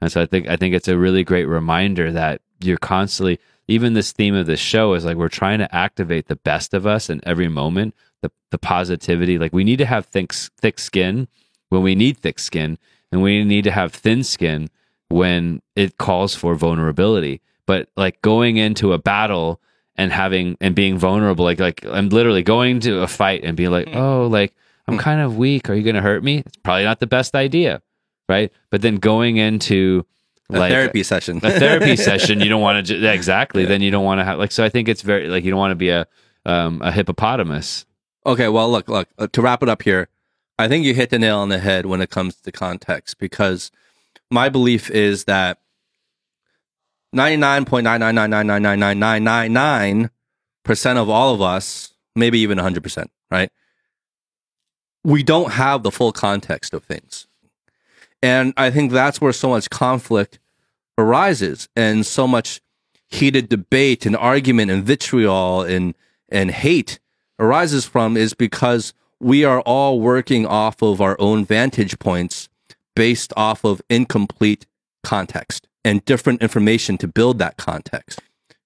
And so i think i think it's a really great reminder that you're constantly even this theme of this show is like we're trying to activate the best of us in every moment the the positivity. Like we need to have thick thick skin when we need thick skin and we need to have thin skin when it calls for vulnerability. But like going into a battle and having and being vulnerable, like like I'm literally going to a fight and being like, oh, like I'm kind of weak. Are you going to hurt me? It's probably not the best idea, right? But then going into A like therapy session. a therapy session, you don't want to ju- exactly. Then you don't want to have like. So I think it's very like you don't want to be a um, a hippopotamus. Okay, well, look, look. Uh, to wrap it up here, I think you hit the nail on the head when it comes to context because my belief is that 99.999999999% of all of us, maybe even 100%, right? We don't have the full context of things. And I think that's where so much conflict arises and so much heated debate and argument and vitriol and, and hate arises from is because we are all working off of our own vantage points based off of incomplete context and different information to build that context.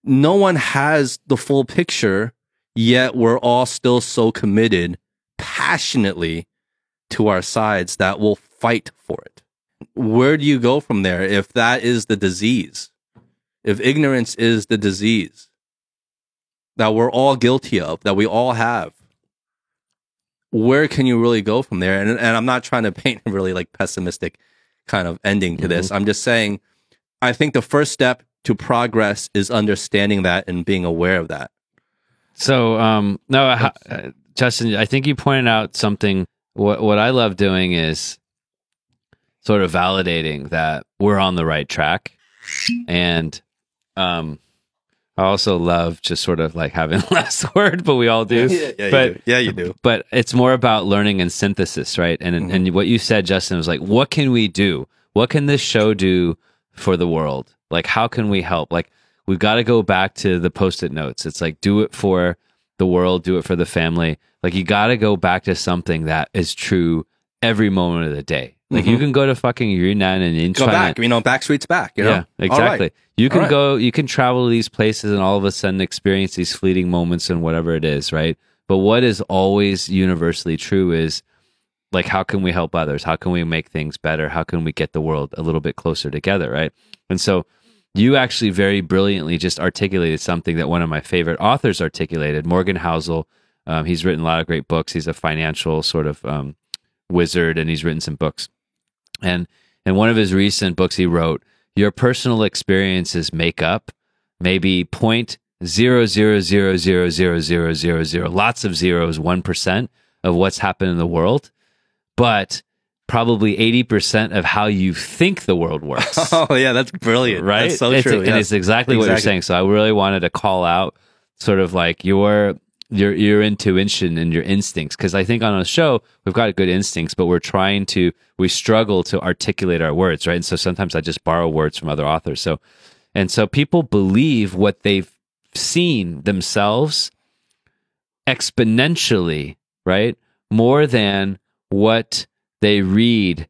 No one has the full picture, yet we're all still so committed passionately to our sides that we'll fight for it. Where do you go from there if that is the disease? If ignorance is the disease that we're all guilty of, that we all have, where can you really go from there? And, and I'm not trying to paint a really like pessimistic kind of ending to this. I'm just saying, I think the first step to progress is understanding that and being aware of that. So, um, no, uh, Justin, I think you pointed out something. What what I love doing is sort of validating that we're on the right track, and um, I also love just sort of like having last word, but we all do. yeah, but you do. yeah, you do. but it's more about learning and synthesis, right? And Mhm. and what you said, Justin, was like, what can we do? What can this show do for the world? Like, how can we help? Like, we've got to go back to the post-it notes. It's like, do it for the world, do it for the family. Like, you got to go back to something that is true every moment of the day. Like, you Mhm. can go to fucking Yunnan and in Go China. back. You know, back streets back. You know? Yeah, All right. exactly. You can right. go, you can travel to these places and all of a sudden experience these fleeting moments and whatever it is, right? But what is always universally true is like, how can we help others? How can we make things better? How can we get the world a little bit closer together, right? And so you actually very brilliantly just articulated something that one of my favorite authors articulated, Morgan Housel. Um, he's written a lot of great books. He's a financial sort of um, wizard and he's written some books. And in one of his recent books, he wrote, Your personal experiences make up maybe point zero zero zero zero zero zero zero zero, lots of zeros, 1% of what's happened in the world, but probably 80% of how you think the world works. Oh yeah, that's brilliant. right? That's so It's- true. And yes. it's exactly what you're saying. So I really wanted to call out sort of like your your your intuition and your instincts because I think on a show we've got good instincts, but we're trying to we struggle to articulate our words, right? And so sometimes I just borrow words from other authors. So and so people believe what they've seen themselves exponentially, right? More than what they read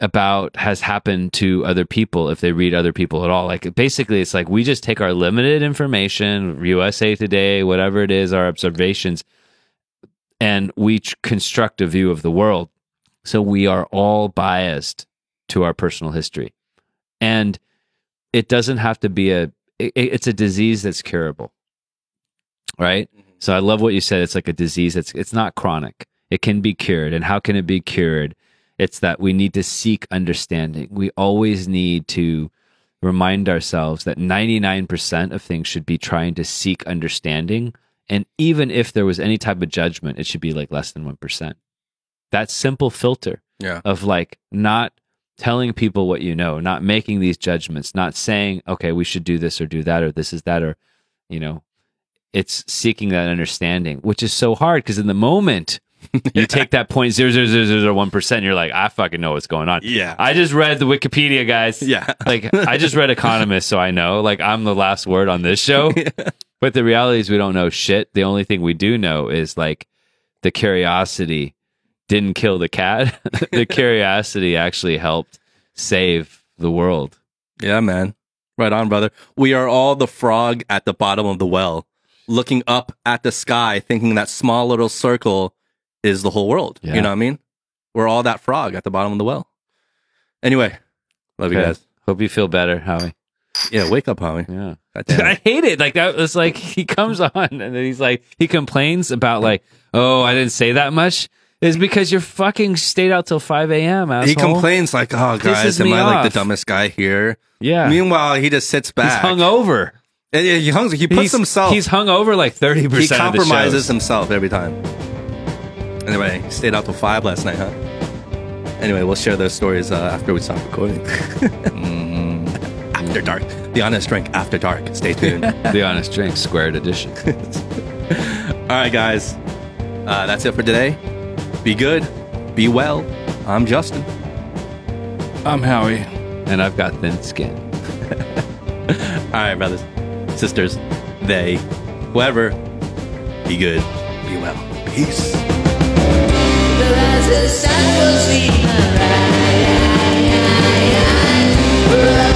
about has happened to other people if they read other people at all. Like basically it's like we just take our limited information, USA Today, whatever it is, our observations, and we construct a view of the world. So we are all biased to our personal history. And it doesn't have to be a it, it's a disease that's curable. Right? Mm-hmm. So I love what you said. It's like a disease. It's it's not chronic. It can be cured. And how can it be cured? It's that we need to seek understanding. We always need to remind ourselves that 99% of things should be trying to seek understanding. And even if there was any type of judgment, it should be like less than 1%. That simple filter Yeah. of like not telling people what you know, not making these judgments, not saying, okay, we should do this or do that or this is that or, you know, it's seeking that understanding, which is so hard because in the moment you take that point zero zero zero zero one percent, you're like, I fucking know what's going on. Yeah. I just read the Wikipedia, guys. yeah. Like I just read Economist, so I know. Like I'm the last word on this show. But the reality is we don't know shit. The only thing we do know is like the curiosity didn't kill the cat. the curiosity actually helped save the world. Yeah, man. Right on, brother. We are all the frog at the bottom of the well, looking up at the sky, thinking that small little circle is the whole world. Yeah. You know what I mean? We're all that frog at the bottom of the well. Anyway, love you guys. Hope you feel better, Howie. Yeah, wake up, Howie. Yeah. I hate it. Like that was like he comes on and then he's like he complains about like, oh, I didn't say that much. Is because you're fucking stayed out till five a.m. Asshole. He complains like, "Oh, guys, am I like the dumbest guy here?" Yeah, Meanwhile, he just sits he's back. hung over. And he hung. He puts he's, himself. He's hung over like 30% he compromises himself every time. Anyway, he stayed out till five last night, huh? Anyway, we'll share those stories uh, after we stop recording. After dark, the honest drink after dark. Stay tuned. The honest drink squared edition. All right, guys, uh, that's it for today. Be good, be well. I'm Justin. I'm Howie. and I've got thin skin. All right, brothers, sisters, they, whoever. Be good, be well. Peace. The sun will see my right,